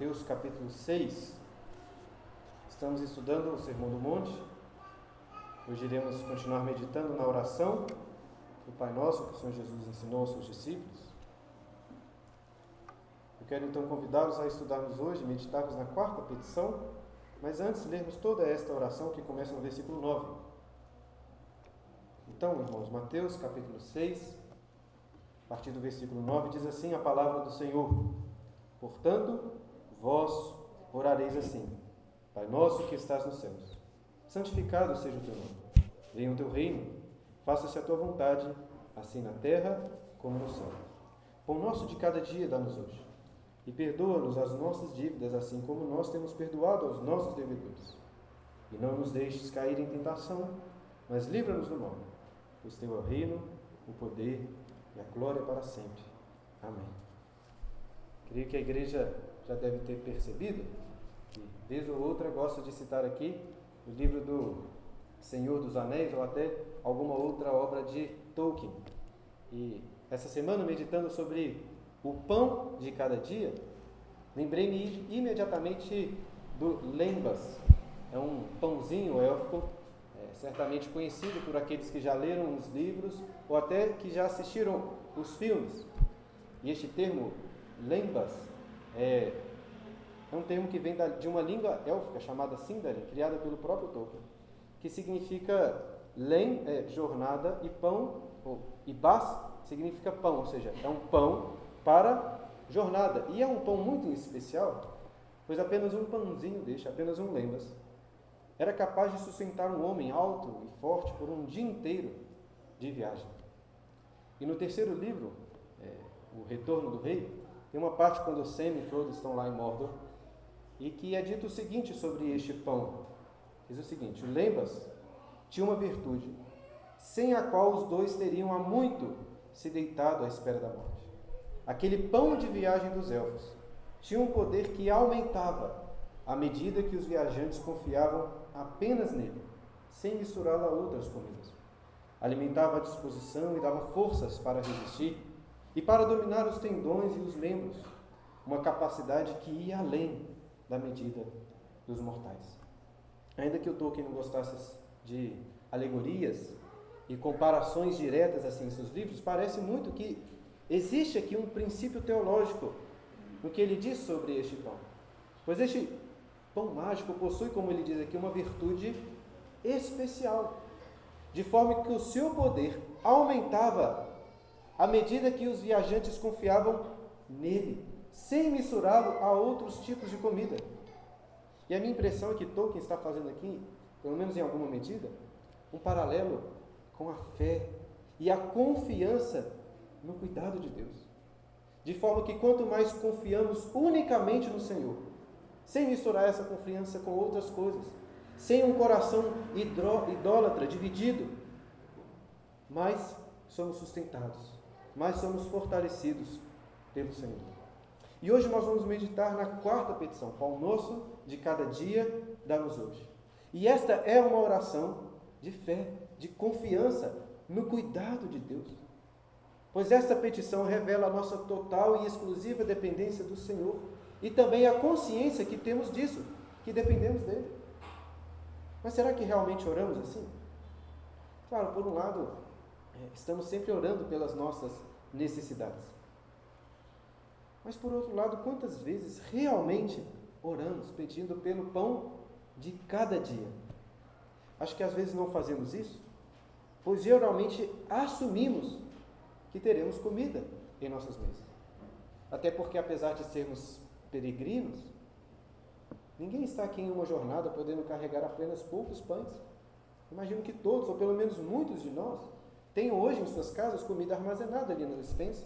Mateus capítulo 6. Estamos estudando o Sermão do Monte. Hoje iremos continuar meditando na oração do Pai Nosso que o Senhor Jesus ensinou aos seus discípulos. Eu quero então convidá-los a estudarmos hoje, meditarmos na quarta petição, mas antes lermos toda esta oração que começa no versículo 9. Então, irmãos, Mateus capítulo 6, a partir do versículo 9, diz assim a palavra do Senhor. Portanto, vós orareis assim: Pai nosso que estás nos céus, santificado seja o teu nome. Venha o teu reino, faça-se a tua vontade, assim na terra como no céu. Pão nosso de cada dia dá-nos hoje, e perdoa-nos as nossas dívidas, assim como nós temos perdoado aos nossos devedores. E não nos deixes cair em tentação, mas livra-nos do mal, pois teu é o reino, o poder e a glória para sempre. Amém. Creio que a igreja já deve ter percebido que, vez ou outra, gosto de citar aqui o livro do Senhor dos Anéis ou até alguma outra obra de Tolkien. E essa semana, meditando sobre o pão de cada dia, lembrei-me imediatamente do Lembas. É um pãozinho élfico, é, certamente conhecido por aqueles que já leram os livros ou até que já assistiram os filmes. E este termo, Lembas, é, é um termo que vem da, de uma língua élfica chamada Sindarin, criada pelo próprio Tolkien, que significa lem, é, jornada, e pão, ou, e bas significa pão, ou seja, é um pão para jornada. E é um pão muito especial, pois apenas um pãozinho deste, apenas um lembas, era capaz de sustentar um homem alto e forte por um dia inteiro de viagem. E no terceiro livro, é, O Retorno do Rei, tem uma parte quando Sam e Frodo estão lá em Mordor, e que é dito o seguinte sobre este pão. Diz o seguinte: Lembas tinha uma virtude, sem a qual os dois teriam há muito se deitado à espera da morte. Aquele pão de viagem dos elfos tinha um poder que aumentava à medida que os viajantes confiavam apenas nele, sem misturá-lo a outras comidas alimentava a disposição e dava forças para resistir e para dominar os tendões e os membros, uma capacidade que ia além da medida dos mortais. Ainda que o Tolkien não gostasse de alegorias e comparações diretas assim em seus livros, parece muito que existe aqui um princípio teológico no que ele diz sobre este pão. Pois este pão mágico possui, como ele diz aqui, uma virtude especial de forma que o seu poder aumentava à medida que os viajantes confiavam nele, sem misturá-lo a outros tipos de comida. E a minha impressão é que Tolkien está fazendo aqui, pelo menos em alguma medida, um paralelo com a fé e a confiança no cuidado de Deus. De forma que quanto mais confiamos unicamente no Senhor, sem misturar essa confiança com outras coisas, sem um coração idólatra, dividido, mais somos sustentados, mais somos fortalecidos pelo Senhor. E hoje nós vamos meditar na quarta petição, pão nosso de cada dia dá-nos hoje. E esta é uma oração de fé, de confiança no cuidado de Deus. Pois esta petição revela a nossa total e exclusiva dependência do Senhor e também a consciência que temos disso, que dependemos dele. Mas será que realmente oramos assim? Claro, por um lado, é, estamos sempre orando pelas nossas necessidades. Mas por outro lado, quantas vezes realmente oramos pedindo pelo pão de cada dia? Acho que às vezes não fazemos isso, pois geralmente assumimos que teremos comida em nossas mesas. Até porque, apesar de sermos peregrinos, Ninguém está aqui em uma jornada podendo carregar apenas poucos pães. Imagino que todos, ou pelo menos muitos de nós, tenham hoje em suas casas comida armazenada ali na dispensa.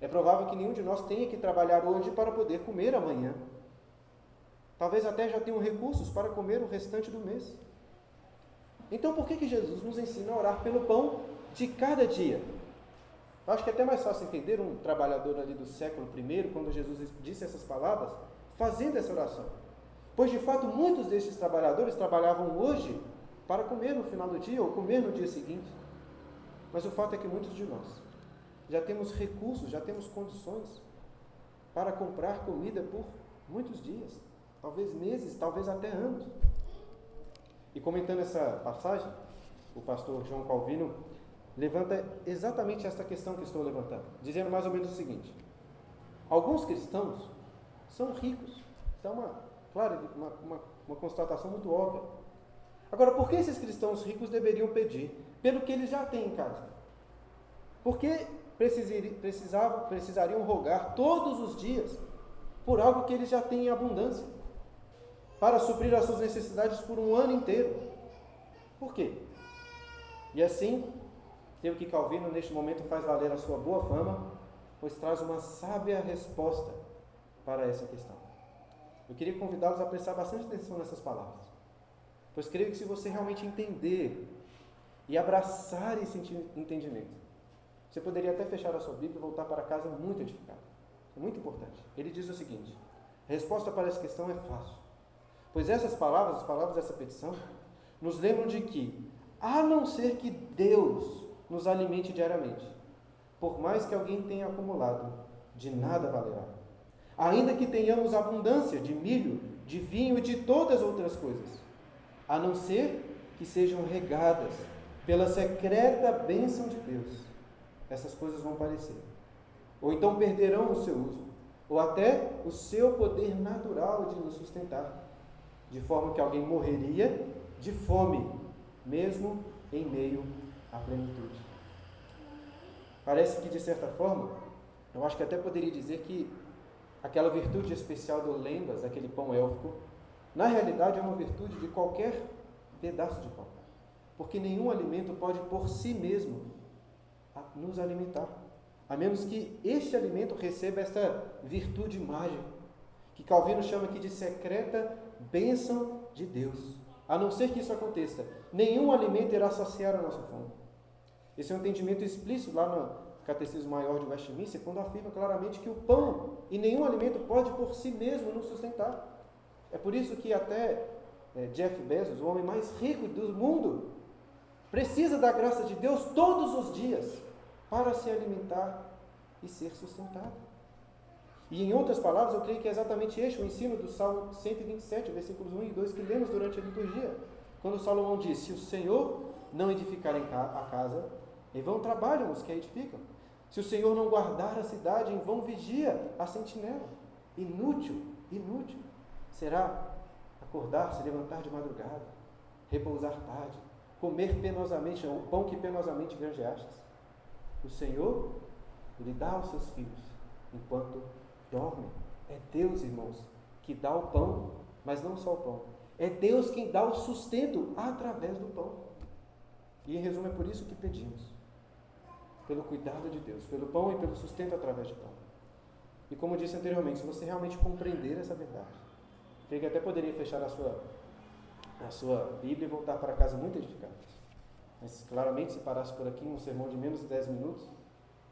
É provável que nenhum de nós tenha que trabalhar hoje para poder comer amanhã. Talvez até já tenham recursos para comer o restante do mês. Então, por que, que Jesus nos ensina a orar pelo pão de cada dia? Eu acho que é até mais fácil entender um trabalhador ali do século I, quando Jesus disse essas palavras, fazendo essa oração. Pois de fato muitos desses trabalhadores trabalhavam hoje para comer no final do dia ou comer no dia seguinte. Mas o fato é que muitos de nós já temos recursos, já temos condições para comprar comida por Muitos dias, talvez meses, talvez até anos. E comentando essa passagem, o pastor João Calvino levanta exatamente esta questão que estou levantando, dizendo mais ou menos o seguinte: alguns cristãos são ricos. Isso é uma, claro, uma, uma, uma constatação muito óbvia. Agora, por que esses cristãos ricos deveriam pedir pelo que eles já têm em casa? Por que precisavam, precisariam rogar todos os dias por algo que eles já têm em abundância? Para suprir as suas necessidades por um ano inteiro. Por quê? E assim, tem o que Calvino neste momento faz valer a sua boa fama, pois traz uma sábia resposta para essa questão. Eu queria convidá-los a prestar bastante atenção nessas palavras, pois creio que se você realmente entender e abraçar esse entendimento, você poderia até fechar a sua Bíblia e voltar para casa muito edificado. É muito importante. Ele diz o seguinte: a resposta para essa questão é fácil, pois essas palavras, as palavras dessa petição, nos lembram de que, a não ser que Deus nos alimente diariamente, por mais que alguém tenha acumulado, de nada valerá ainda que tenhamos abundância de milho, de vinho e de todas as outras coisas, a não ser que sejam regadas pela secreta bênção de Deus. Essas coisas vão parecer. Ou então perderão o seu uso, ou até o seu poder natural de nos sustentar, de forma que alguém morreria de fome, mesmo em meio à plenitude. Parece que, de certa forma, eu acho que até poderia dizer que aquela virtude especial do lembas, aquele pão élfico, na realidade é uma virtude de qualquer pedaço de pão. Porque nenhum alimento pode por si mesmo nos alimentar, a menos que este alimento receba esta virtude mágica, que Calvino chama aqui de secreta bênção de Deus. A não ser que isso aconteça, nenhum alimento irá saciar a nossa fome. Esse é um entendimento explícito lá no, Catecismo Maior de Westminster, quando afirma claramente que o pão e nenhum alimento pode por si mesmo nos sustentar. É por isso que até é, Jeff Bezos, o homem mais rico do mundo, precisa da graça de Deus todos os dias para se alimentar e ser sustentado. E em outras palavras, eu creio que é exatamente este o ensino do Salmo 127, versículos 1 e 2, que lemos durante a liturgia. Quando Salomão diz: Se o Senhor não edificar a casa, em vão trabalham os que a edificam. Se o Senhor não guardar a cidade, em vão vigia a sentinela. Inútil, inútil será acordar, se levantar de madrugada, repousar tarde, comer penosamente o pão que penosamente granjeastes. O Senhor, Ele dá aos seus filhos enquanto dormem. É Deus, irmãos, que dá o pão, mas não só o pão. É Deus quem dá o sustento através do pão. E em resumo, é por isso que pedimos pelo cuidado de Deus, pelo pão e pelo sustento através de pão. E como disse anteriormente, se você realmente compreender essa verdade, creio que até poderia fechar a sua, a sua Bíblia e voltar para casa muito edificado. Mas claramente, se parasse por aqui um sermão de menos de 10 minutos,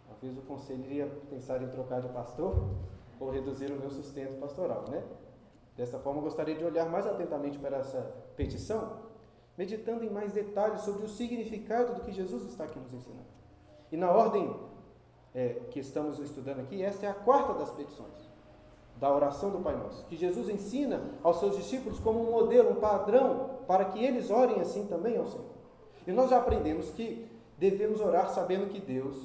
talvez o conselho iria pensar em trocar de pastor ou reduzir o meu sustento pastoral, né? Dessa forma, gostaria de olhar mais atentamente para essa petição, meditando em mais detalhes sobre o significado do que Jesus está aqui nos ensinando. E na ordem é, que estamos estudando aqui, esta é a quarta das petições da oração do Pai Nosso, que Jesus ensina aos seus discípulos como um modelo, um padrão, para que eles orem assim também ao Senhor. E nós já aprendemos que devemos orar sabendo que Deus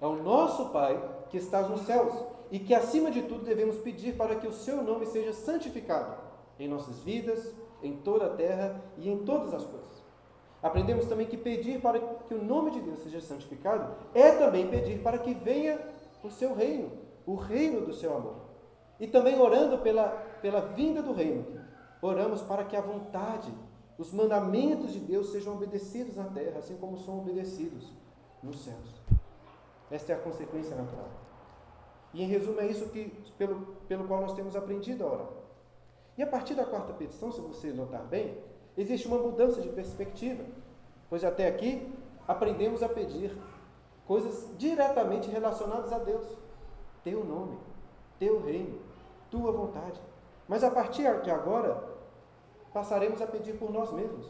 é o nosso Pai que está nos céus e que, acima de tudo, devemos pedir para que o seu nome seja santificado em nossas vidas, em toda a terra e em todas as coisas. Aprendemos também que pedir para que o nome de Deus seja santificado é também pedir para que venha o seu reino, o reino do seu amor. E também orando pela, pela vinda do reino, oramos para que a vontade, os mandamentos de Deus sejam obedecidos na terra, assim como são obedecidos nos céus. Esta é a consequência natural. E em resumo, é isso que, pelo, pelo qual nós temos aprendido a orar. E a partir da quarta petição, se você notar bem, existe uma mudança de perspectiva, pois até aqui aprendemos a pedir coisas diretamente relacionadas a Deus. Teu nome, teu reino, tua vontade. Mas a partir de agora, passaremos a pedir por nós mesmos.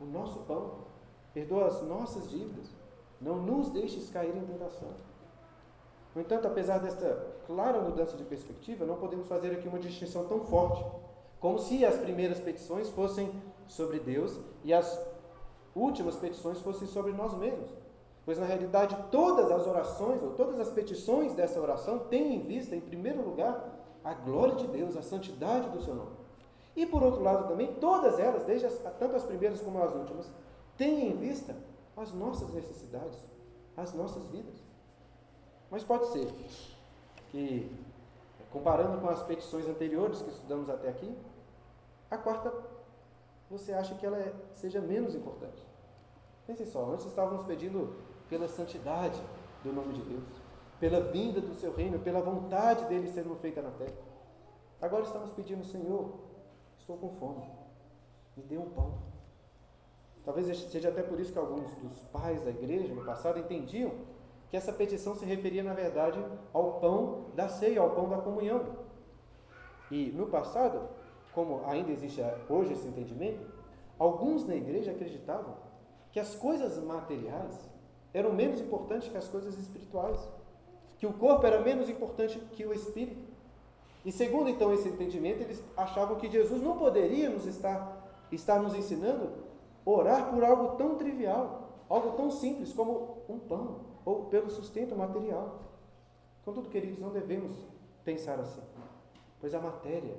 O nosso pão. Perdoa as nossas dívidas. Não nos deixes cair em tentação. No entanto, apesar desta clara mudança de perspectiva, não podemos fazer aqui uma distinção tão forte, como se as primeiras petições fossem sobre Deus e as últimas petições fossem sobre nós mesmos. Pois na realidade, todas as orações, ou todas as petições dessa oração, têm em vista, em primeiro lugar, a glória de Deus, a santidade do seu nome. E por outro lado também, todas elas, desde as, tanto as primeiras como as últimas, têm em vista as nossas necessidades, as nossas vidas. Mas pode ser que, comparando com as petições anteriores que estudamos até aqui, a quarta você acha que ela é, seja menos importante. Pense só, antes estávamos pedindo pela santidade do nome de Deus, pela vinda do seu reino, pela vontade dele sendo feita na terra. Agora estamos pedindo, Senhor, estou com fome, me dê um pão. Talvez seja até por isso que alguns dos pais da igreja no passado entendiam que essa petição se referia, na verdade, ao pão da ceia, ao pão da comunhão. E no passado, como ainda existe hoje esse entendimento, alguns na igreja acreditavam que as coisas materiais eram menos importantes que as coisas espirituais, que o corpo era menos importante que o espírito. E segundo então esse entendimento, eles achavam que Jesus não poderia nos estar, estar nos ensinando orar por algo tão trivial, algo tão simples como um pão, ou pelo sustento material. Contudo, queridos, não devemos pensar assim, pois a matéria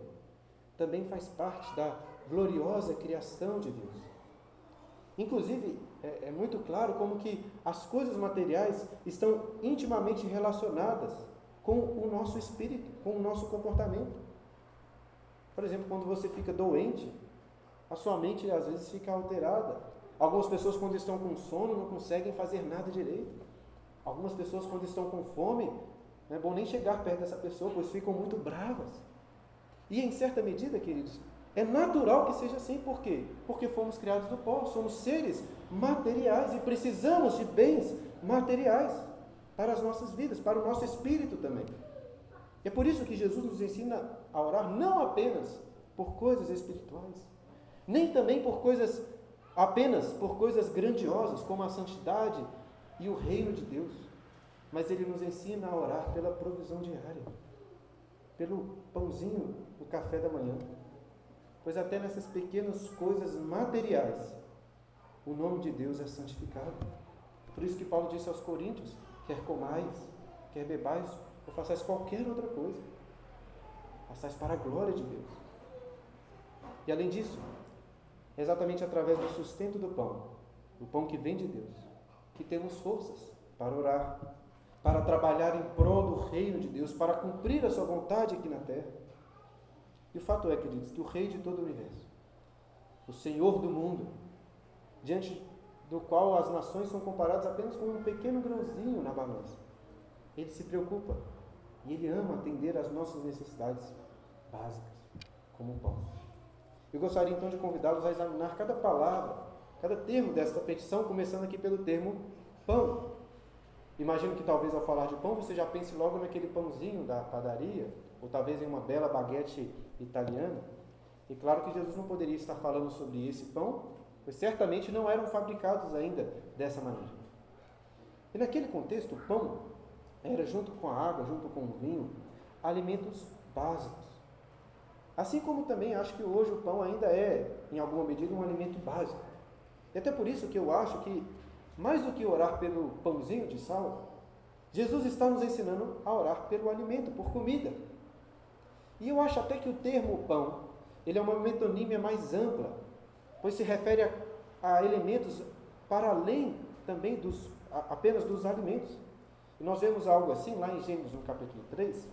também faz parte da gloriosa criação de Deus. Inclusive, é, é, muito claro como que as coisas materiais estão intimamente relacionadas com o nosso espírito, com o nosso comportamento. Por exemplo, quando você fica doente, a sua mente às vezes fica alterada. Algumas pessoas, quando estão com sono, não conseguem fazer nada direito. Algumas pessoas, quando estão com fome, não é bom nem chegar perto dessa pessoa, pois ficam muito bravas. E em certa medida, queridos, é natural que seja assim, por quê? Porque fomos criados do pó, somos seres materiais e precisamos de bens materiais para as nossas vidas, para o nosso espírito também. É por isso que Jesus nos ensina a orar não apenas por coisas espirituais, nem também por coisas apenas por coisas grandiosas como a santidade e o reino de Deus, mas ele nos ensina a orar pela provisão diária, pelo pãozinho do café da manhã. Pois até nessas pequenas coisas materiais, o nome de Deus é santificado. Por isso que Paulo disse aos Coríntios: quer comais, quer bebais, ou façais qualquer outra coisa, façais para a glória de Deus. E além disso, é exatamente através do sustento do pão, o pão que vem de Deus, que temos forças para orar, para trabalhar em prol do reino de Deus, para cumprir a sua vontade aqui na terra. E o fato é, queridos, que o Rei de todo o universo, o Senhor do mundo, diante do qual as nações são comparadas apenas com um pequeno grãozinho na balança, ele se preocupa e ele ama atender às nossas necessidades básicas, como o pão. Eu gostaria então de convidá-los a examinar cada palavra, cada termo desta petição, começando aqui pelo termo pão. Imagino que talvez ao falar de pão você já pense logo naquele pãozinho da padaria, ou talvez em uma bela baguete italiana. E claro que Jesus não poderia estar falando sobre esse pão, pois certamente não eram fabricados ainda dessa maneira. E naquele contexto, o pão era, junto com a água, junto com o vinho, alimentos básicos. Assim como também acho que hoje o pão ainda é, em alguma medida, um alimento básico. E até por isso que eu acho que, mais do que orar pelo pãozinho de sal, Jesus está nos ensinando a orar pelo alimento, por comida. E eu acho até que o termo pão, ele é uma metonímia mais ampla, pois se refere a, a elementos para além também dos, a, apenas dos alimentos. E nós vemos algo assim lá em Gênesis, no capítulo 3,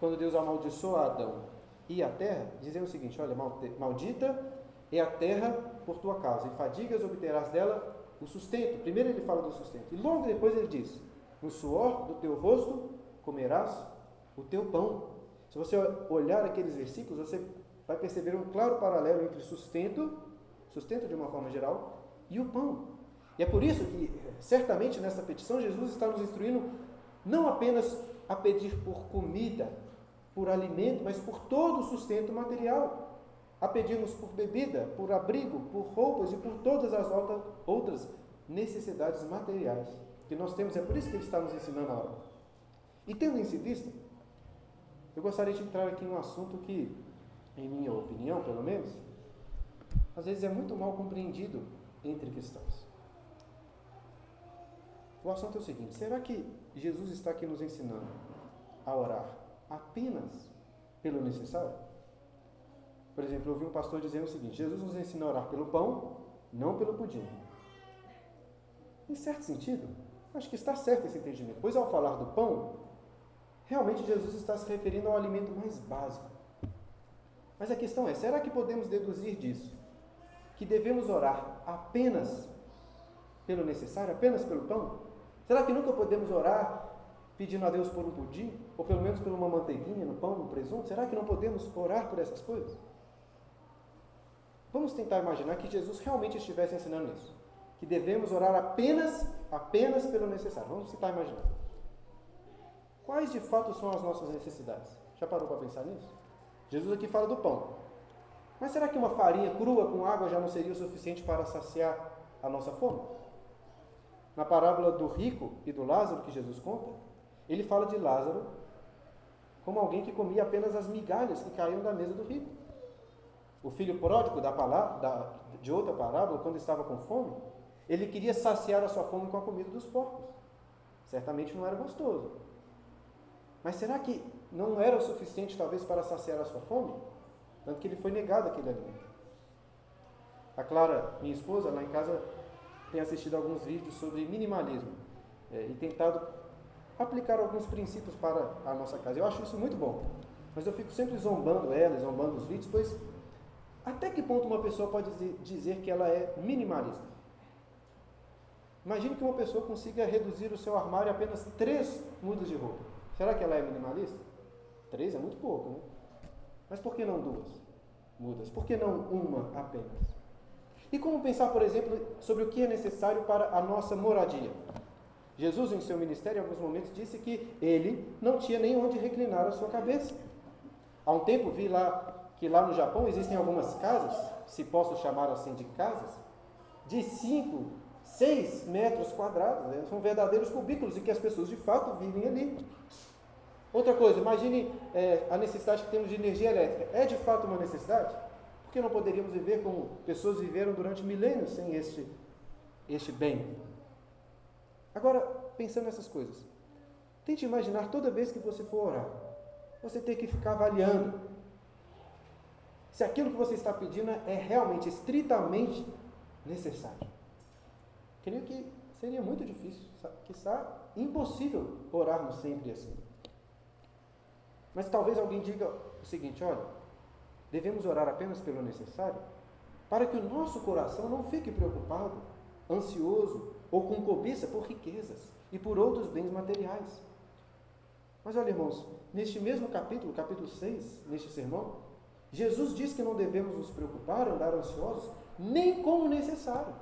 quando Deus amaldiçoa Adão e a terra, dizendo o seguinte: Olha, maldita é a terra por tua causa, e fadigas obterás dela o sustento. Primeiro ele fala do sustento, e logo depois ele diz: No suor do teu rosto comerás o teu pão. Se você olhar aqueles versículos, você vai perceber um claro paralelo entre sustento, sustento de uma forma geral, e o pão. E é por isso que, certamente, nessa petição, Jesus está nos instruindo não apenas a pedir por comida, por alimento, mas por todo o sustento material. A pedirmos por bebida, por abrigo, por roupas e por todas as outras necessidades materiais que nós temos. É por isso que ele está nos ensinando a hora. E tendo em vista, eu gostaria de entrar aqui em um assunto que, em minha opinião, pelo menos, às vezes é muito mal compreendido entre cristãos. O assunto é o seguinte: será que Jesus está aqui nos ensinando a orar apenas pelo necessário? Por exemplo, eu ouvi um pastor dizendo o seguinte: Jesus nos ensina a orar pelo pão, não pelo pudim. Em certo sentido, acho que está certo esse entendimento, pois ao falar do pão, realmente Jesus está se referindo ao alimento mais básico. Mas a questão é: será que podemos deduzir disso que devemos orar apenas pelo necessário, apenas pelo pão? Será que nunca podemos orar pedindo a Deus por um pudim? Ou pelo menos por uma manteiguinha no pão, no presunto? Será que não podemos orar por essas coisas? Vamos tentar imaginar que Jesus realmente estivesse ensinando isso. Que devemos orar apenas, apenas pelo necessário. Vamos tentar imaginar. Quais de fato são as nossas necessidades? Já parou para pensar nisso? Jesus aqui fala do pão. Mas será que uma farinha crua com água já não seria o suficiente para saciar a nossa fome? Na parábola do rico e do Lázaro que Jesus conta, ele fala de Lázaro como alguém que comia apenas as migalhas que caíam da mesa do rico. O filho pródigo da palavra, da, de outra parábola, quando estava com fome, ele queria saciar a sua fome com a comida dos porcos. Certamente não era gostoso. Mas será que não era o suficiente, talvez, para saciar a sua fome? Tanto que ele foi negado aquele alimento. A Clara, minha esposa, lá em casa, tem assistido alguns vídeos sobre minimalismo é, e tentado aplicar alguns princípios para a nossa casa. Eu acho isso muito bom. Mas eu fico sempre zombando ela, zombando os vídeos, pois até que ponto uma pessoa pode dizer que ela é minimalista? Imagine que uma pessoa consiga reduzir o seu armário a apenas três mudas de roupa. Será que ela é minimalista? Três é muito pouco, né? Mas por que não duas mudas? Por que não uma apenas? E como pensar, por exemplo, sobre o que é necessário para a nossa moradia? Jesus, em seu ministério, em alguns momentos, disse que ele não tinha nem onde reclinar a sua cabeça. Há um tempo vi lá que lá no Japão existem algumas casas, se posso chamar assim de casas, de 5, 6 metros quadrados. Né? São verdadeiros cubículos e que as pessoas de fato vivem ali. Outra coisa, imagine é, a necessidade que temos de energia elétrica. É de fato uma necessidade? Por que não poderíamos viver como pessoas viveram durante milênios sem este, este bem? Agora, pensando nessas coisas, tente imaginar toda vez que você for orar, você ter que ficar avaliando se aquilo que você está pedindo é realmente, estritamente necessário. Creio que seria muito difícil, está impossível orarmos sempre assim. Mas talvez alguém diga o seguinte: olha, devemos orar apenas pelo necessário, para que o nosso coração não fique preocupado, ansioso ou com cobiça por riquezas e por outros bens materiais. Mas olha, irmãos, neste mesmo capítulo, capítulo 6, neste sermão, Jesus diz que não devemos nos preocupar, andar ansiosos, nem como necessário.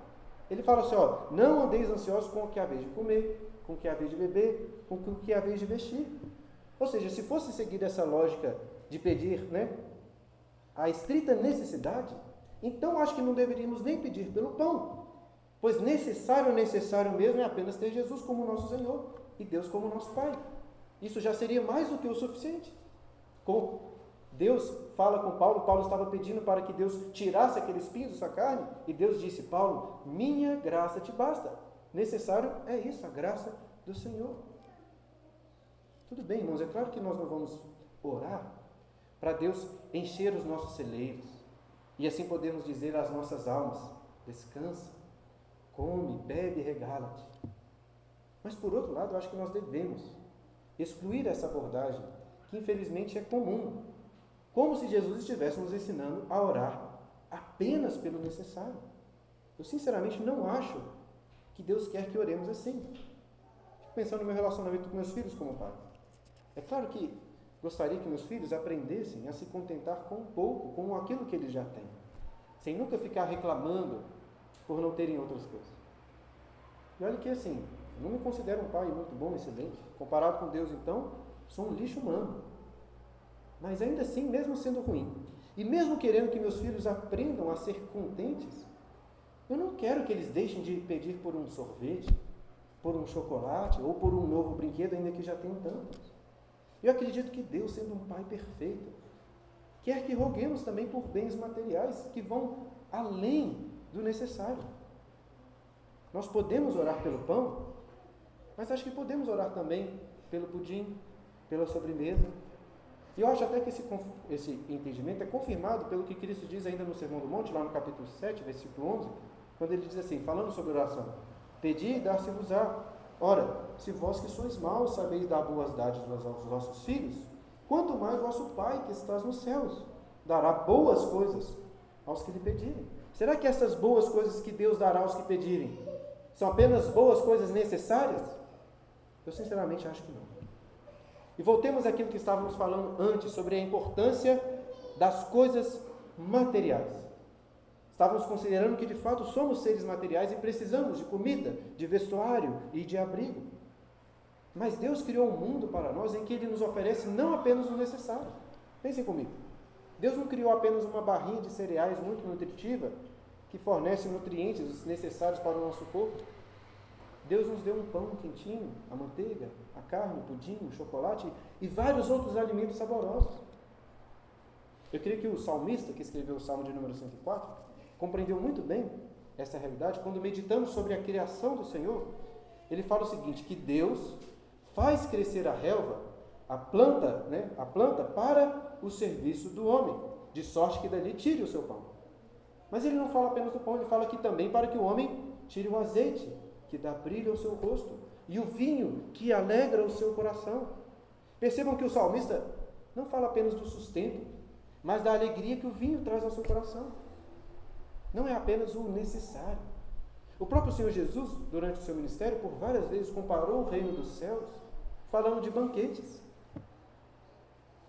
Ele fala assim: ó, não andeis ansiosos com o que há vez de comer, com o que há vez de beber, com o que há vez de vestir. Ou seja, se fosse seguir essa lógica de pedir né, a estrita necessidade, então acho que não deveríamos nem pedir pelo pão, pois necessário, necessário mesmo é apenas ter Jesus como nosso Senhor e Deus como nosso Pai. Isso já seria mais do que o suficiente. Com Deus fala com Paulo, Paulo estava pedindo para que Deus tirasse aquele espinho da sua carne, e Deus disse: Paulo, minha graça te basta. Necessário é isso, a graça do Senhor. Tudo bem, irmãos, é claro que nós não vamos orar para Deus encher os nossos celeiros e assim podemos dizer às nossas almas: descansa, come, bebe regala-te. Mas por outro lado, eu acho que nós devemos excluir essa abordagem que infelizmente é comum, como se Jesus estivesse nos ensinando a orar apenas pelo necessário. Eu sinceramente não acho que Deus quer que oremos assim. Fico pensando no meu relacionamento com meus filhos como pai. É claro que gostaria que meus filhos aprendessem a se contentar com pouco, com aquilo que eles já têm, sem nunca ficar reclamando por não terem outras coisas. E olha que assim, eu não me considero um pai muito bom, excelente. Comparado com Deus, então, sou um lixo humano. Mas ainda assim, mesmo sendo ruim, e mesmo querendo que meus filhos aprendam a ser contentes, eu não quero que eles deixem de pedir por um sorvete, por um chocolate ou por um novo brinquedo, ainda que já tenham tantos. Eu acredito que Deus, sendo um Pai perfeito, quer que roguemos também por bens materiais que vão além do necessário. Nós podemos orar pelo pão, mas acho que podemos orar também pelo pudim, pela sobremesa. E eu acho até que esse, esse entendimento é confirmado pelo que Cristo diz ainda no Sermão do Monte, lá no capítulo 7, versículo 11, quando ele diz assim, falando sobre oração: Pedi e dar-se-vos-á. Ora, se vós que sois maus sabeis dar boas dádivas aos vossos filhos, quanto mais vosso Pai que estás nos céus dará boas coisas aos que lhe pedirem. Será que essas boas coisas que Deus dará aos que pedirem são apenas boas coisas necessárias? Eu sinceramente acho que não. E voltemos àquilo que estávamos falando antes sobre a importância das coisas materiais. Estávamos considerando que de fato somos seres materiais e precisamos de comida, de vestuário e de abrigo. Mas Deus criou um mundo para nós em que Ele nos oferece não apenas o necessário. Pensem comigo. Deus não criou apenas uma barrinha de cereais muito nutritiva que fornece nutrientes necessários para o nosso corpo. Deus nos deu um pão quentinho, a manteiga, a carne, o pudim, o chocolate e vários outros alimentos saborosos. Eu creio que o salmista que escreveu o Salmo de número 104 compreendeu muito bem essa realidade quando meditamos sobre a criação do Senhor. Ele fala o seguinte: que Deus faz crescer a relva, a planta, né, a planta para o serviço do homem, de sorte que dali tire o seu pão. Mas ele não fala apenas do pão, ele fala aqui também para que o homem tire o azeite que dá brilho ao seu rosto, e o vinho que alegra o seu coração. Percebam que o salmista não fala apenas do sustento, mas da alegria que o vinho traz ao seu coração. Não é apenas o necessário. O próprio Senhor Jesus, durante o seu ministério, por várias vezes comparou o reino dos céus, falando de banquetes.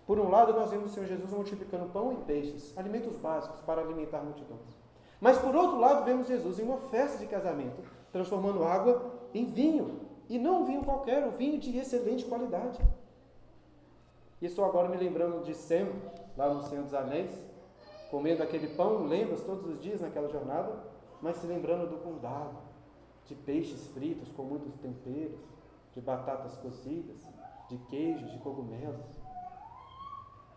Por um lado, nós vemos o Senhor Jesus multiplicando pão e peixes, alimentos básicos para alimentar multidões. Mas por outro lado, vemos Jesus em uma festa de casamento, transformando água em vinho. E não um vinho qualquer, um vinho de excelente qualidade. E estou agora me lembrando de Sem, lá no Senhor dos Anéis, comendo aquele pão, lendas todos os dias naquela jornada, mas se lembrando do condado, de peixes fritos com muitos temperos, de batatas cozidas, de queijos, de cogumelos.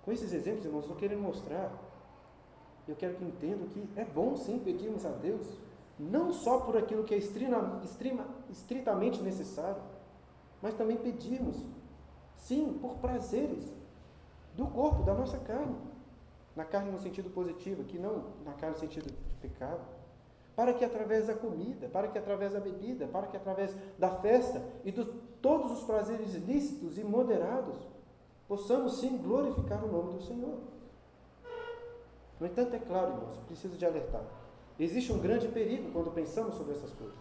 Com esses exemplos, irmãos, estou querendo mostrar, eu quero que entendam que é bom sim pedirmos a Deus não só por aquilo que é estrima, estrima, estritamente necessário, mas também pedirmos, sim, por prazeres do corpo, da nossa carne. Na carne no sentido positivo, que não na carne no sentido de pecado. Para que através da comida, para que através da bebida, para que através da festa e de todos os prazeres lícitos e moderados, possamos sim glorificar o nome do Senhor. No entanto, é claro, irmãos, preciso de alertar. Existe um grande perigo quando pensamos sobre essas coisas.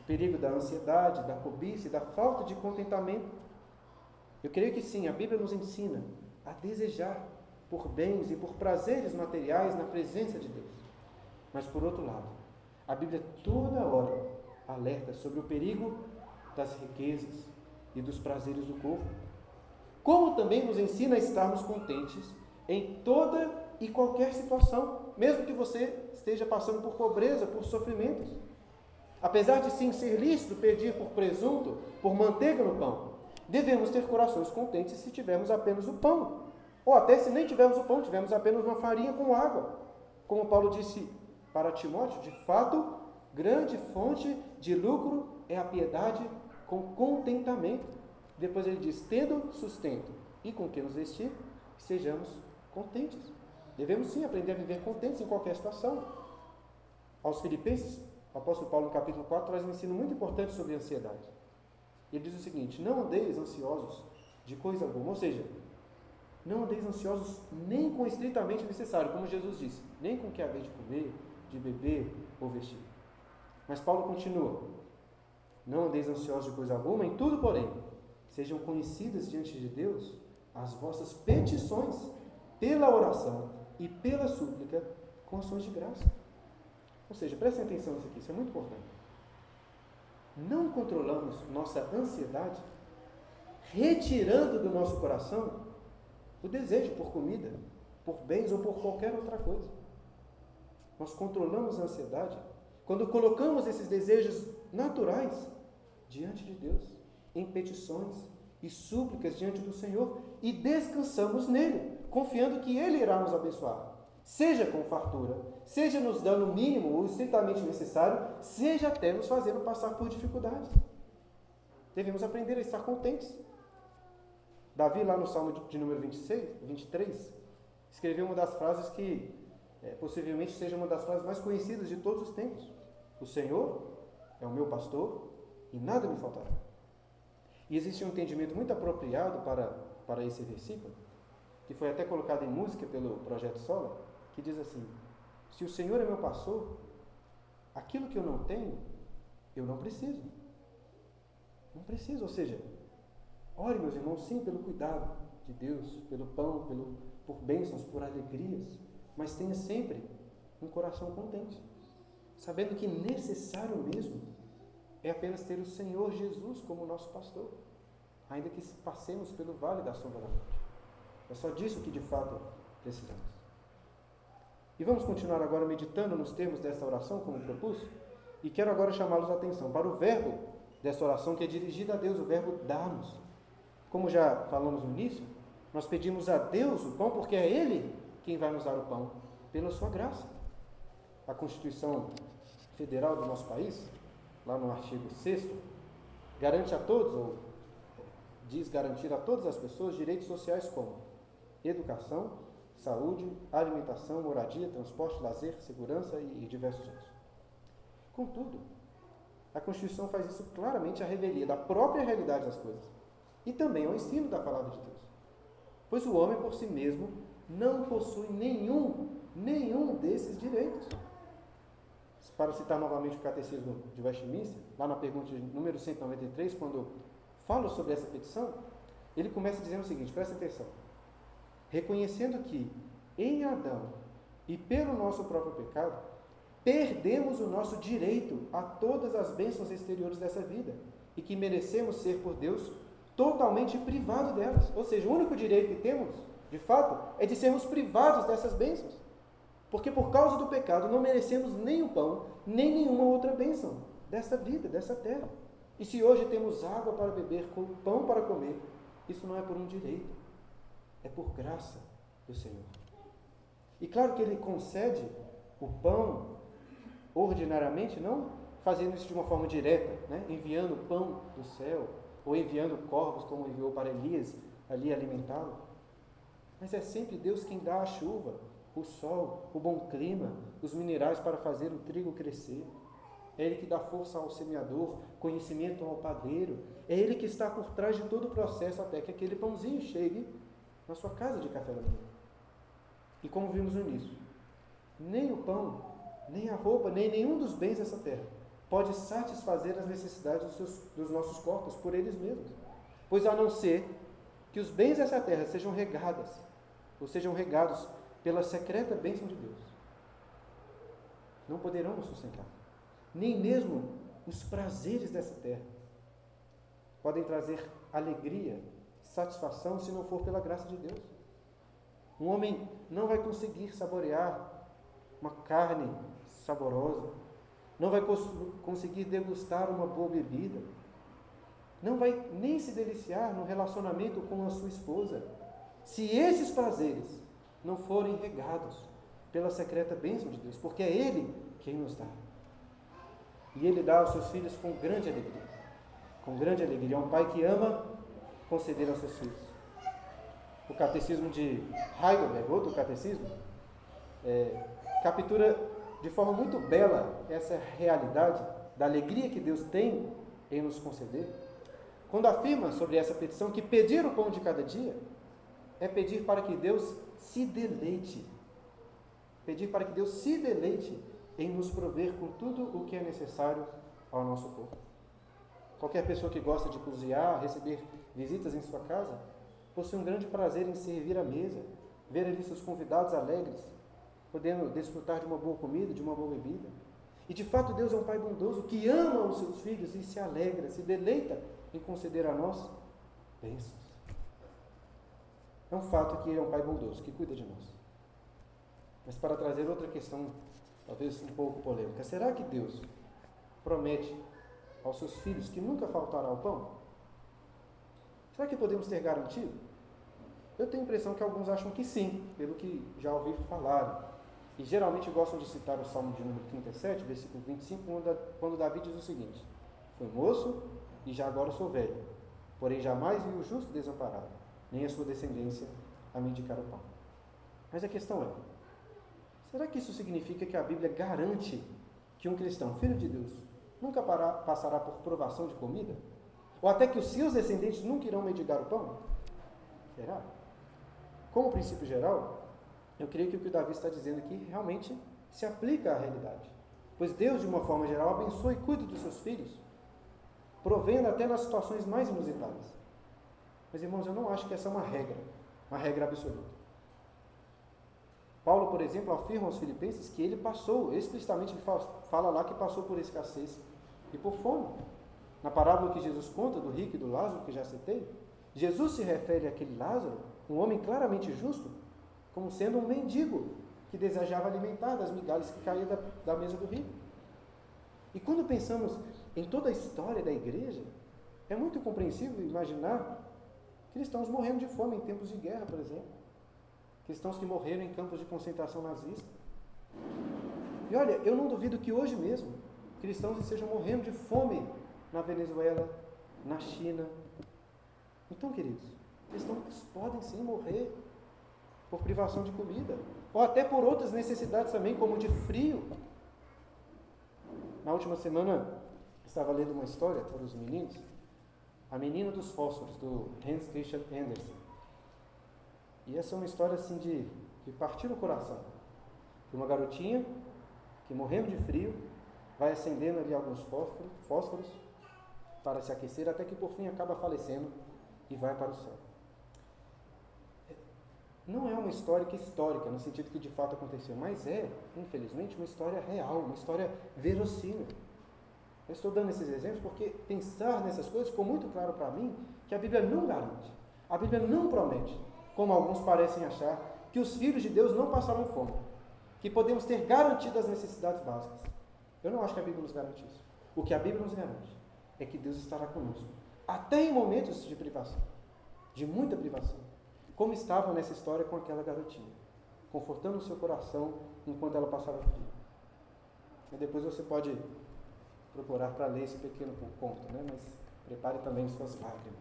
O perigo da ansiedade, da cobiça e da falta de contentamento. Eu creio que sim, a Bíblia nos ensina a desejar por bens e por prazeres materiais na presença de Deus. Mas por outro lado, a Bíblia toda hora alerta sobre o perigo das riquezas e dos prazeres do corpo. Como também nos ensina a estarmos contentes em toda e qualquer situação, mesmo que você esteja passando por pobreza, por sofrimentos. Apesar de sim ser lícito pedir por presunto, por manteiga no pão, devemos ter corações contentes se tivermos apenas o pão. Ou até se nem tivermos o pão, tivermos apenas uma farinha com água. Como Paulo disse para Timóteo, de fato, grande fonte de lucro é a piedade com contentamento. Depois ele diz: tendo sustento e com que nos vestir, sejamos contentes. Devemos sim aprender a viver contentes em qualquer situação. Aos Filipenses, o apóstolo Paulo, no capítulo 4, traz um ensino muito importante sobre a ansiedade. Ele diz o seguinte: Não andeis ansiosos de coisa alguma, ou seja, não andeis ansiosos nem com estritamente necessário, como Jesus disse, nem com o que haver de comer, de beber ou vestir. Mas Paulo continua: Não andeis ansiosos de coisa alguma, em tudo, porém, sejam conhecidas diante de Deus as vossas petições pela oração e pela súplica com ações de graça. Ou seja, prestem atenção nisso aqui, isso é muito importante. Não controlamos nossa ansiedade retirando do nosso coração o desejo por comida, por bens ou por qualquer outra coisa. Nós controlamos a ansiedade quando colocamos esses desejos naturais diante de Deus, em petições e súplicas diante do Senhor e descansamos nele, confiando que ele irá nos abençoar. Seja com fartura, seja nos dando o mínimo ou estritamente necessário, seja até nos fazendo passar por dificuldades. Devemos aprender a estar contentes. Davi, lá no Salmo de, de número 26, 23, escreveu uma das frases que é, possivelmente seja uma das frases mais conhecidas de todos os tempos. O Senhor é o meu pastor e nada me faltará. E existe um entendimento muito apropriado para, para esse versículo, que foi até colocado em música pelo Projeto Sola, que diz assim: Se o Senhor é meu pastor, aquilo que eu não tenho, eu não preciso. Não preciso, ou seja, ore, meus irmãos, sim, pelo cuidado de Deus, pelo pão, pelo, por bênçãos, por alegrias, mas tenha sempre um coração contente, sabendo que necessário mesmo é apenas ter o Senhor Jesus como nosso pastor, ainda que passemos pelo vale da sombra da morte. É só disso que de fato precisamos. E vamos continuar agora meditando nos termos desta oração, como propus, e quero agora chamá-los a atenção para o verbo desta oração que é dirigida a Deus, o verbo dar-nos. Como já falamos no início, nós pedimos a Deus o pão porque é Ele quem vai nos dar o pão, pela sua graça. A Constituição Federal do nosso país, lá no artigo 6, garante a todos, ou diz garantir a todas as pessoas direitos sociais como educação, saúde, alimentação, moradia, transporte, lazer, segurança e, diversos outros. Contudo, a Constituição faz isso claramente a revelia da própria realidade das coisas e também ao ensino da palavra de Deus. Pois o homem por si mesmo não possui nenhum, nenhum desses direitos. Para citar novamente o Catecismo de Westminster, lá na pergunta número 193, quando falo sobre essa petição, ele começa dizendo o seguinte: presta atenção reconhecendo que em Adão e pelo nosso próprio pecado, perdemos o nosso direito a todas as bênçãos exteriores dessa vida e que merecemos ser por Deus totalmente privados delas. Ou seja, o único direito que temos, de fato, é de sermos privados dessas bênçãos. Porque por causa do pecado não merecemos nem o pão, nem nenhuma outra bênção desta vida, dessa terra. E se hoje temos água para beber, pão para comer, isso não é por um direito, é por graça do Senhor. E claro que Ele concede o pão ordinariamente, não fazendo isso de uma forma direta, né? enviando pão do céu, ou enviando corvos, como enviou para Elias, ali alimentá-lo. Mas é sempre Deus quem dá a chuva, o sol, o bom clima, os minerais para fazer o trigo crescer. É Ele que dá força ao semeador, conhecimento ao padeiro. É Ele que está por trás de todo o processo até que aquele pãozinho chegue na sua casa de café da manhã. E como vimos no início, nem o pão, nem a roupa, nem nenhum dos bens dessa terra pode satisfazer as necessidades dos, seus, dos nossos corpos por eles mesmos. Pois a não ser que os bens dessa terra sejam regadas, ou sejam regados pela secreta bênção de Deus, não poderão nos sustentar. Nem mesmo os prazeres dessa terra podem trazer alegria satisfação se não for pela graça de Deus. Um homem não vai conseguir saborear uma carne saborosa, não vai cons conseguir degustar uma boa bebida, não vai nem se deliciar no relacionamento com a sua esposa, se esses prazeres não forem regados pela secreta bênção de Deus, porque é Ele quem nos dá. E Ele dá aos seus filhos com grande alegria. Com grande alegria. É um pai que ama conceder aos seus filhos. O catecismo de Heidelberg, outro catecismo, é, captura de forma muito bela essa realidade da alegria que Deus tem em nos conceder, quando afirma sobre essa petição que pedir o pão de cada dia é pedir para que Deus se deleite. Pedir para que Deus se deleite em nos prover com tudo o que é necessário ao nosso corpo. Qualquer pessoa que gosta de cozinhar, receber visitas em sua casa, possui um grande prazer em servir à mesa, ver ali seus convidados alegres, podendo desfrutar de uma boa comida, de uma boa bebida. E de fato Deus é um Pai bondoso que ama os seus filhos e se alegra, se deleita em conceder a nós bênçãos. É um fato que Ele é um Pai bondoso, que cuida de nós. Mas para trazer outra questão, talvez um pouco polêmica, será que Deus promete aos seus filhos que nunca faltará o pão? Será que podemos ter garantido? Eu tenho a impressão que alguns acham que sim, pelo que já ouvi falar. E geralmente gostam de citar o Salmo de número 37, versículo 25, quando Davi diz o seguinte: Foi moço e já agora sou velho, porém jamais vi o justo desamparado, nem a sua descendência a me indicar o pão. Mas a questão é: será que isso significa que a Bíblia garante que um cristão, filho de Deus, nunca passará por provação de comida? Ou até que os seus descendentes nunca irão mendigar o pão? Será? Como princípio geral, eu creio que o que o Davi está dizendo aqui realmente se aplica à realidade. Pois Deus, de uma forma geral, abençoa e cuida dos seus filhos, provendo até nas situações mais inusitadas. Mas, irmãos, eu não acho que essa é uma regra, uma regra absoluta. Paulo, por exemplo, afirma aos filipenses que ele passou, explicitamente ele fala lá que passou por escassez e por fome. Na parábola que Jesus conta do rico e do Lázaro, que já citei, Jesus se refere àquele Lázaro, um homem claramente justo, como sendo um mendigo que desejava alimentar das migalhas que caíam da, da mesa do rico. E quando pensamos em toda a história da igreja, é muito compreensível imaginar cristãos morrendo de fome em tempos de guerra, por exemplo. Cristãos que morreram em campos de concentração nazista. E olha, eu não duvido que hoje mesmo cristãos estejam morrendo de fome na Venezuela, na China. Então, queridos, cristãos podem sim morrer por privação de comida, ou até por outras necessidades também, como de frio. Na última semana, estava lendo uma história para os meninos, A Menina dos Fósforos, do Hans Christian Andersen. E essa é uma história assim de, de partir o coração. De uma garotinha que, morrendo de frio, vai acendendo ali alguns fósforos, fósforos para se aquecer, até que por fim acaba falecendo e vai para o céu. Não é uma história que histórica, no sentido que de fato aconteceu, mas é, infelizmente, uma história real, uma história verossímil. Eu estou dando esses exemplos porque pensar nessas coisas ficou muito claro para mim que a Bíblia não garante, a Bíblia não promete, como alguns parecem achar, que os filhos de Deus não passarão fome, que podemos ter garantido as necessidades básicas. Eu não acho que a Bíblia nos garante isso. O que a Bíblia nos garante é que Deus estará conosco, até em momentos de privação, de muita privação como estava nessa história com aquela garotinha, confortando o seu coração enquanto ela passava frio. E depois você pode procurar para ler esse pequeno conto, né? mas prepare também suas lágrimas.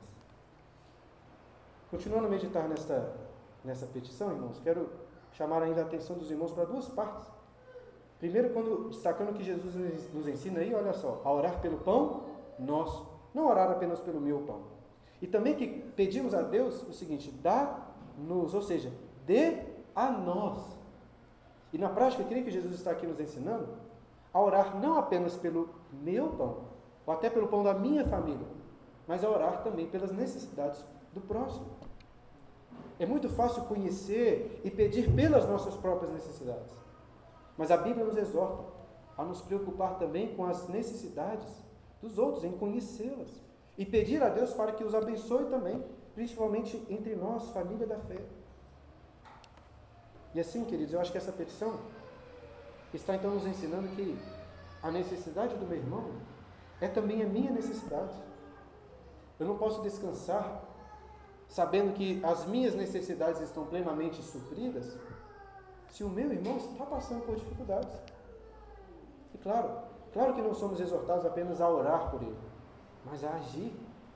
Continuando a meditar nesta, nessa petição, irmãos, quero chamar ainda a atenção dos irmãos para duas partes. Primeiro, quando destacando que Jesus nos ensina aí, olha só, a orar pelo pão nosso, não orar apenas pelo meu pão. E também que pedimos a Deus o seguinte: dá nos, ou seja, dê a nós. E na prática, eu creio que Jesus está aqui nos ensinando a orar não apenas pelo meu pão, ou até pelo pão da minha família, mas a orar também pelas necessidades do próximo. É muito fácil conhecer e pedir pelas nossas próprias necessidades, mas a Bíblia nos exorta a nos preocupar também com as necessidades dos outros, em conhecê-las e pedir a Deus para que os abençoe também principalmente entre nós, família da fé. E assim, queridos, eu acho que essa petição está então nos ensinando que a necessidade do meu irmão é também a minha necessidade. Eu não posso descansar sabendo que as minhas necessidades estão plenamente supridas se o meu irmão está passando por dificuldades. E claro, claro que não somos exortados apenas a orar por ele, mas a agir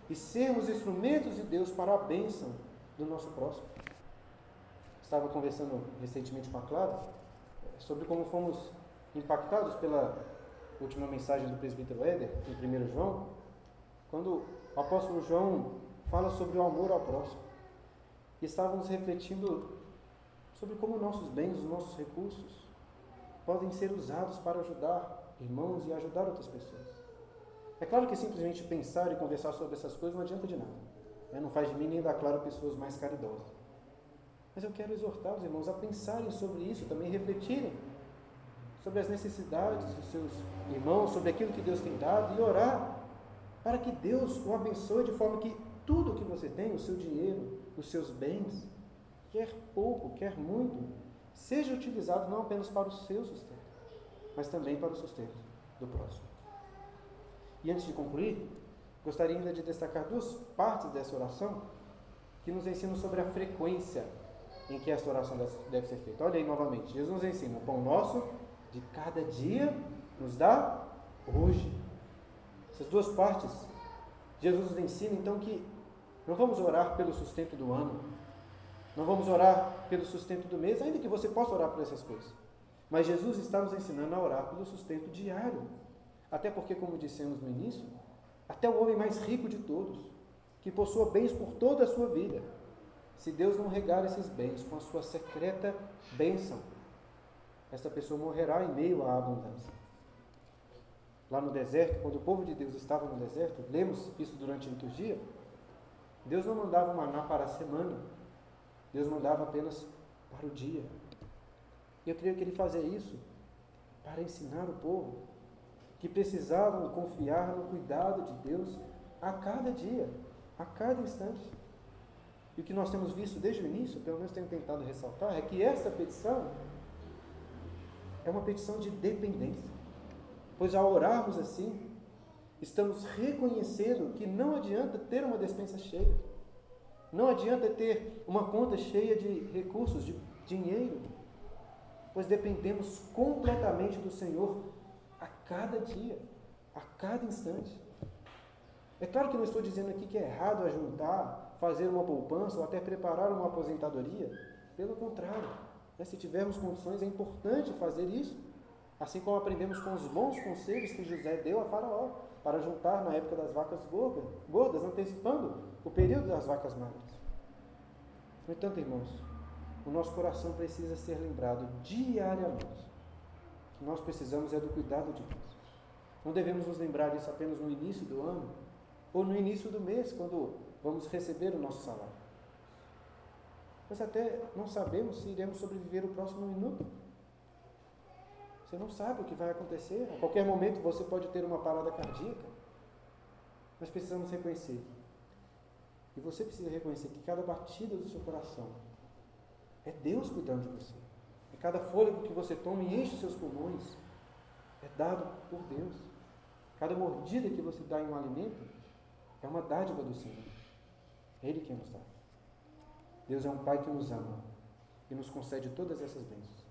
e sermos instrumentos de Deus para a bênção do nosso próximo. Estava conversando recentemente com a Clara eh, sobre como fomos impactados pela última mensagem do presbítero Éder, em 1 João, quando o apóstolo João fala sobre o amor ao próximo. E estávamos refletindo sobre como nossos bens, os nossos recursos, podem ser usados para ajudar irmãos e ajudar outras pessoas. É claro que simplesmente pensar e conversar sobre essas coisas não adianta de nada. Né? Não faz de mim nem da claro pessoas mais caridosas. Mas eu quero exortar os irmãos a pensarem sobre isso, também refletirem sobre as necessidades dos seus irmãos, sobre aquilo que Deus tem dado e orar para que Deus o abençoe de forma que tudo que você tem, o seu dinheiro, os seus bens, quer pouco, quer muito, seja utilizado não apenas para o seu sustento, mas também para o sustento do próximo. E antes de concluir, gostaria ainda de destacar duas partes dessa oração que nos ensinam sobre a frequência em que esta oração deve ser feita. Olha aí novamente, Jesus nos ensina: o pão nosso de cada dia nos dá hoje. Essas duas partes, Jesus nos ensina então que não vamos orar pelo sustento do ano, não vamos orar pelo sustento do mês, ainda que você possa orar por essas coisas. Mas Jesus está nos ensinando a orar pelo sustento diário. Até porque, como dissemos no início, até o homem mais rico de todos, que possua bens por toda a sua vida, se Deus não regar esses bens com a sua secreta bênção, esta pessoa morrerá em meio à abundância. Lá no deserto, quando o povo de Deus estava no deserto, lemos isso durante a liturgia, Deus não mandava maná para a semana, Deus mandava apenas para o dia. E eu creio que ele fazia isso para ensinar o povo que precisavam confiar no cuidado de Deus a cada dia, a cada instante. E o que nós temos visto desde o início, pelo menos tenho tentado ressaltar, é que esta petição é uma petição de dependência. Pois ao orarmos assim, estamos reconhecendo que não adianta ter uma despensa cheia. Não adianta ter uma conta cheia de recursos, de dinheiro, pois dependemos completamente do Senhor a cada dia, a cada instante. É claro que não estou dizendo aqui que é errado ajuntar, fazer uma poupança ou até preparar uma aposentadoria. Pelo contrário, né, se tivermos condições, é importante fazer isso. Assim como aprendemos com os bons conselhos que José deu a Faraó, para juntar na época das vacas gordas, antecipando o período das vacas magras. No entanto, irmãos, o nosso coração precisa ser lembrado diariamente. O que nós precisamos é do cuidado de Deus. Não devemos nos lembrar disso apenas no início do ano ou no início do mês, quando vamos receber o nosso salário. Mas até não sabemos se iremos sobreviver o próximo minuto. Você não sabe o que vai acontecer. A qualquer momento você pode ter uma parada cardíaca. Nós precisamos reconhecer. E você precisa reconhecer que cada batida do seu coração é Deus cuidando de você. E cada fôlego que você toma e enche os seus pulmões é dado por Deus. Cada mordida que você dá em um alimento é uma dádiva do Senhor. É Ele quem nos dá. Deus é um Pai que nos ama e nos concede todas essas bênçãos.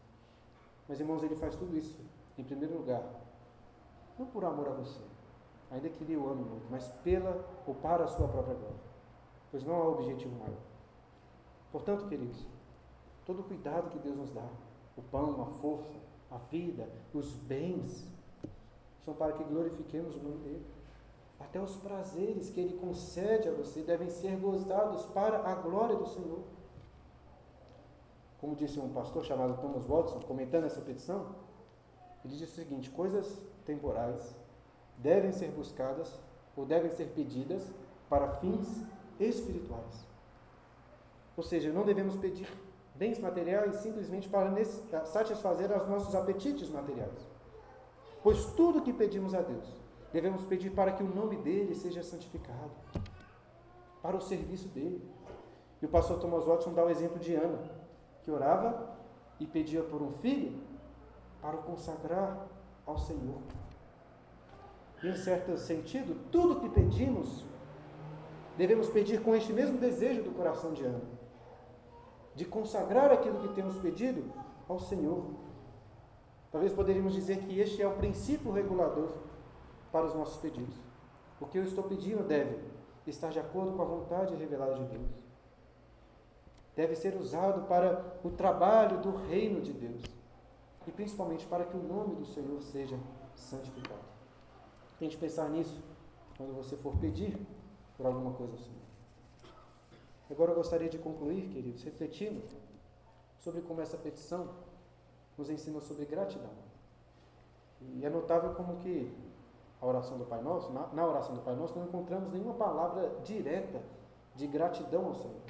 Mas, irmãos, ele faz tudo isso, em primeiro lugar, não por amor a você, ainda que ele o ame muito, mas pela ou para a sua própria glória. Pois não há objetivo maior. Portanto, queridos, todo o cuidado que Deus nos dá, o pão, a força, a vida, os bens, são para que glorifiquemos o nome dele. Até os prazeres que ele concede a você devem ser gozados para a glória do Senhor como disse um pastor chamado Thomas Watson, comentando essa petição, ele disse o seguinte: coisas temporais devem ser buscadas ou devem ser pedidas para fins espirituais. Ou seja, não devemos pedir bens materiais simplesmente para satisfazer os nossos apetites materiais. Pois tudo que pedimos a Deus, devemos pedir para que o nome dele seja santificado, para o serviço dele. E o pastor Thomas Watson dá o exemplo de Ana que orava e pedia por um filho para o consagrar ao Senhor. E, em certo sentido, tudo que pedimos, devemos pedir com este mesmo desejo do coração de Ana, de consagrar aquilo que temos pedido ao Senhor. Talvez poderíamos dizer que este é o princípio regulador para os nossos pedidos. O que eu estou pedindo deve estar de acordo com a vontade revelada de Deus deve ser usado para o trabalho do reino de Deus e principalmente para que o nome do Senhor seja santificado. Tente pensar nisso quando você for pedir por alguma coisa ao Senhor. Agora eu gostaria de concluir, queridos, refletindo sobre como essa petição nos ensina sobre gratidão. E é notável como que a oração do Pai Nosso, na, na oração do Pai Nosso, não encontramos nenhuma palavra direta de gratidão ao Senhor.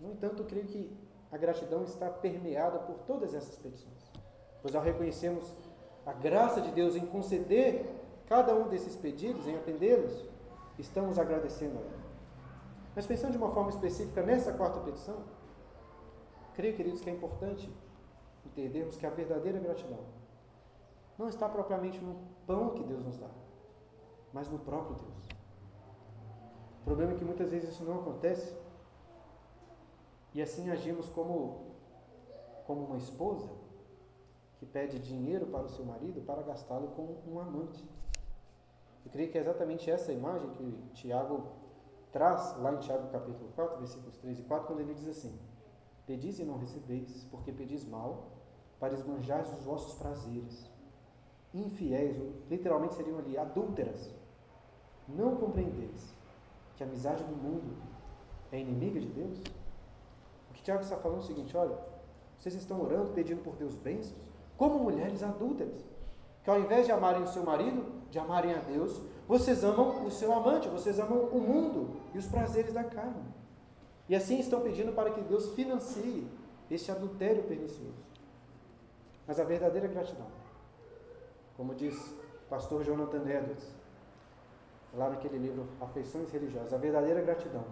No entanto, eu creio que a gratidão está permeada por todas essas petições. Pois ao reconhecermos a graça de Deus em conceder cada um desses pedidos, em atendê-los, estamos agradecendo a Ele. Mas pensando de uma forma específica nessa quarta petição, creio, queridos, que é importante entendermos que a verdadeira gratidão não está propriamente no pão que Deus nos dá, mas no próprio Deus. O problema é que muitas vezes isso não acontece e assim agimos como, como uma esposa que pede dinheiro para o seu marido para gastá-lo com um amante. Eu creio que é exatamente essa imagem que Tiago traz lá em Tiago capítulo 4, versículos 3 e 4, quando ele diz assim: Pedis e não recebeis, porque pedis mal, para esbanjar os vossos prazeres. Infiéis, literalmente seriam ali adúlteras. Não compreendeis que a amizade do mundo é inimiga de Deus? O que Tiago está falando é o seguinte: olha, vocês estão orando, pedindo por Deus bênçãos, como mulheres adúlteras, que ao invés de amarem o seu marido, de amarem a Deus, vocês amam o seu amante, vocês amam o mundo e os prazeres da carne. E assim estão pedindo para que Deus financie este adultério pernicioso. Mas a verdadeira gratidão, como diz o pastor Jonathan Edwards, lá naquele livro Afeições Religiosas, a verdadeira gratidão,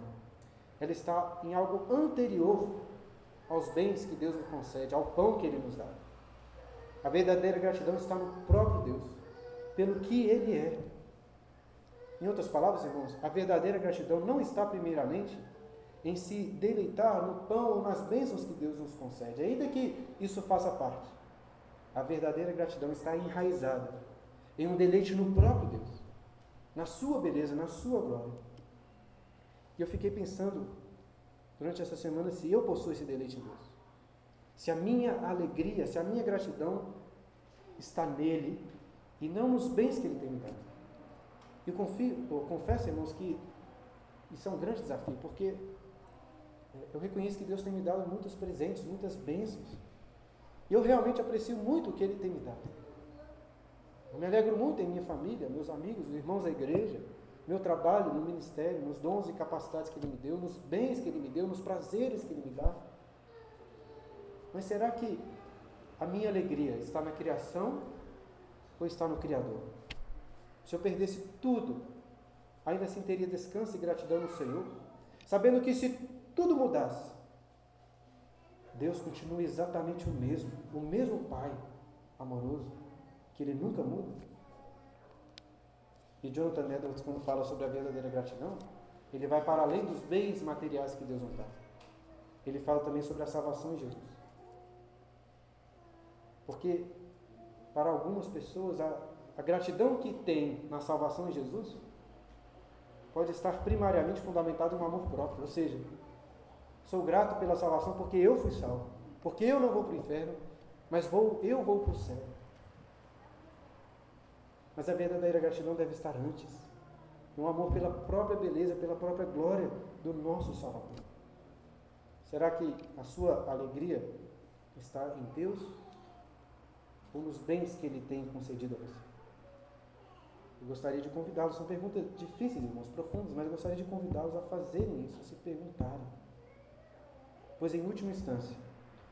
ela está em algo anterior aos bens que Deus nos concede, ao pão que Ele nos dá. A verdadeira gratidão está no próprio Deus, pelo que Ele é. Em outras palavras, irmãos, a verdadeira gratidão não está primeiramente em se deleitar no pão ou nas bênçãos que Deus nos concede, ainda que isso faça parte. A verdadeira gratidão está enraizada em um deleite no próprio Deus, na sua beleza, na sua glória. E eu fiquei pensando durante essa semana se eu possuo esse deleite em Deus. Se a minha alegria, se a minha gratidão está nele e não nos bens que ele tem me dado. E eu, confio, confesso, irmãos, que isso é um grande desafio, porque eu reconheço que Deus tem me dado muitos presentes, muitas bênçãos. E eu realmente aprecio muito o que Ele tem me dado. Eu me alegro muito em minha família, meus amigos, os irmãos da igreja, meu trabalho no ministério, nos dons e capacidades que Ele me deu, nos bens que Ele me deu, nos prazeres que Ele me dá. Mas será que a minha alegria está na criação ou está no Criador? Se eu perdesse tudo, ainda assim teria descanso e gratidão no Senhor, sabendo que se tudo mudasse, Deus continua exatamente o mesmo, o mesmo Pai amoroso, que Ele nunca muda. E Jonathan Edwards, quando fala sobre a verdadeira gratidão, ele vai para além dos bens materiais que Deus nos dá. Ele fala também sobre a salvação em Jesus. Porque, para algumas pessoas, a, a gratidão que tem na salvação em Jesus pode estar primariamente fundamentada no amor próprio, ou seja, Sou grato pela salvação porque eu fui salvo. Porque eu não vou para o inferno, mas vou, eu vou para o céu. Mas a verdadeira gratidão deve estar antes. Um amor pela própria beleza, pela própria glória do nosso Salvador. Será que a sua alegria está em Deus ou nos bens que Ele tem concedido a você? Eu gostaria de convidá-los, são perguntas difíceis, irmãos, profundas, mas eu gostaria de convidá-los a fazerem isso, a se perguntarem. Pois, em última instância,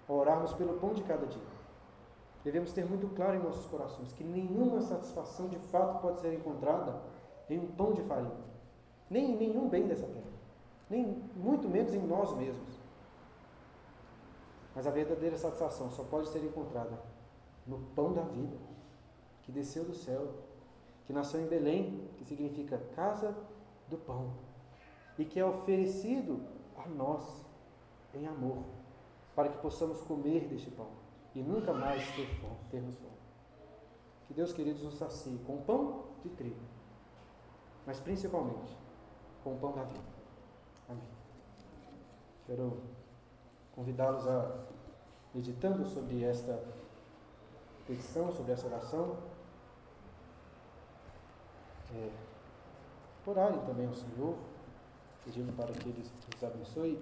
ao orarmos pelo pão de cada dia, devemos ter muito claro em nossos corações que nenhuma satisfação de fato pode ser encontrada em um pão de farinha, nem em nenhum bem dessa terra, nem muito menos em nós mesmos. Mas a verdadeira satisfação só pode ser encontrada no pão da vida, que desceu do céu, que nasceu em Belém, que significa casa do pão, e que é oferecido a nós em amor, para que possamos comer deste pão e nunca mais ter fome, termos fome. Que Deus, queridos, nos sacie com o pão de trigo, mas principalmente com o pão da vida. Amém. Quero convidá-los a, meditando sobre esta petição, sobre essa oração, é, orarem também ao Senhor, pedindo para que Ele nos abençoe.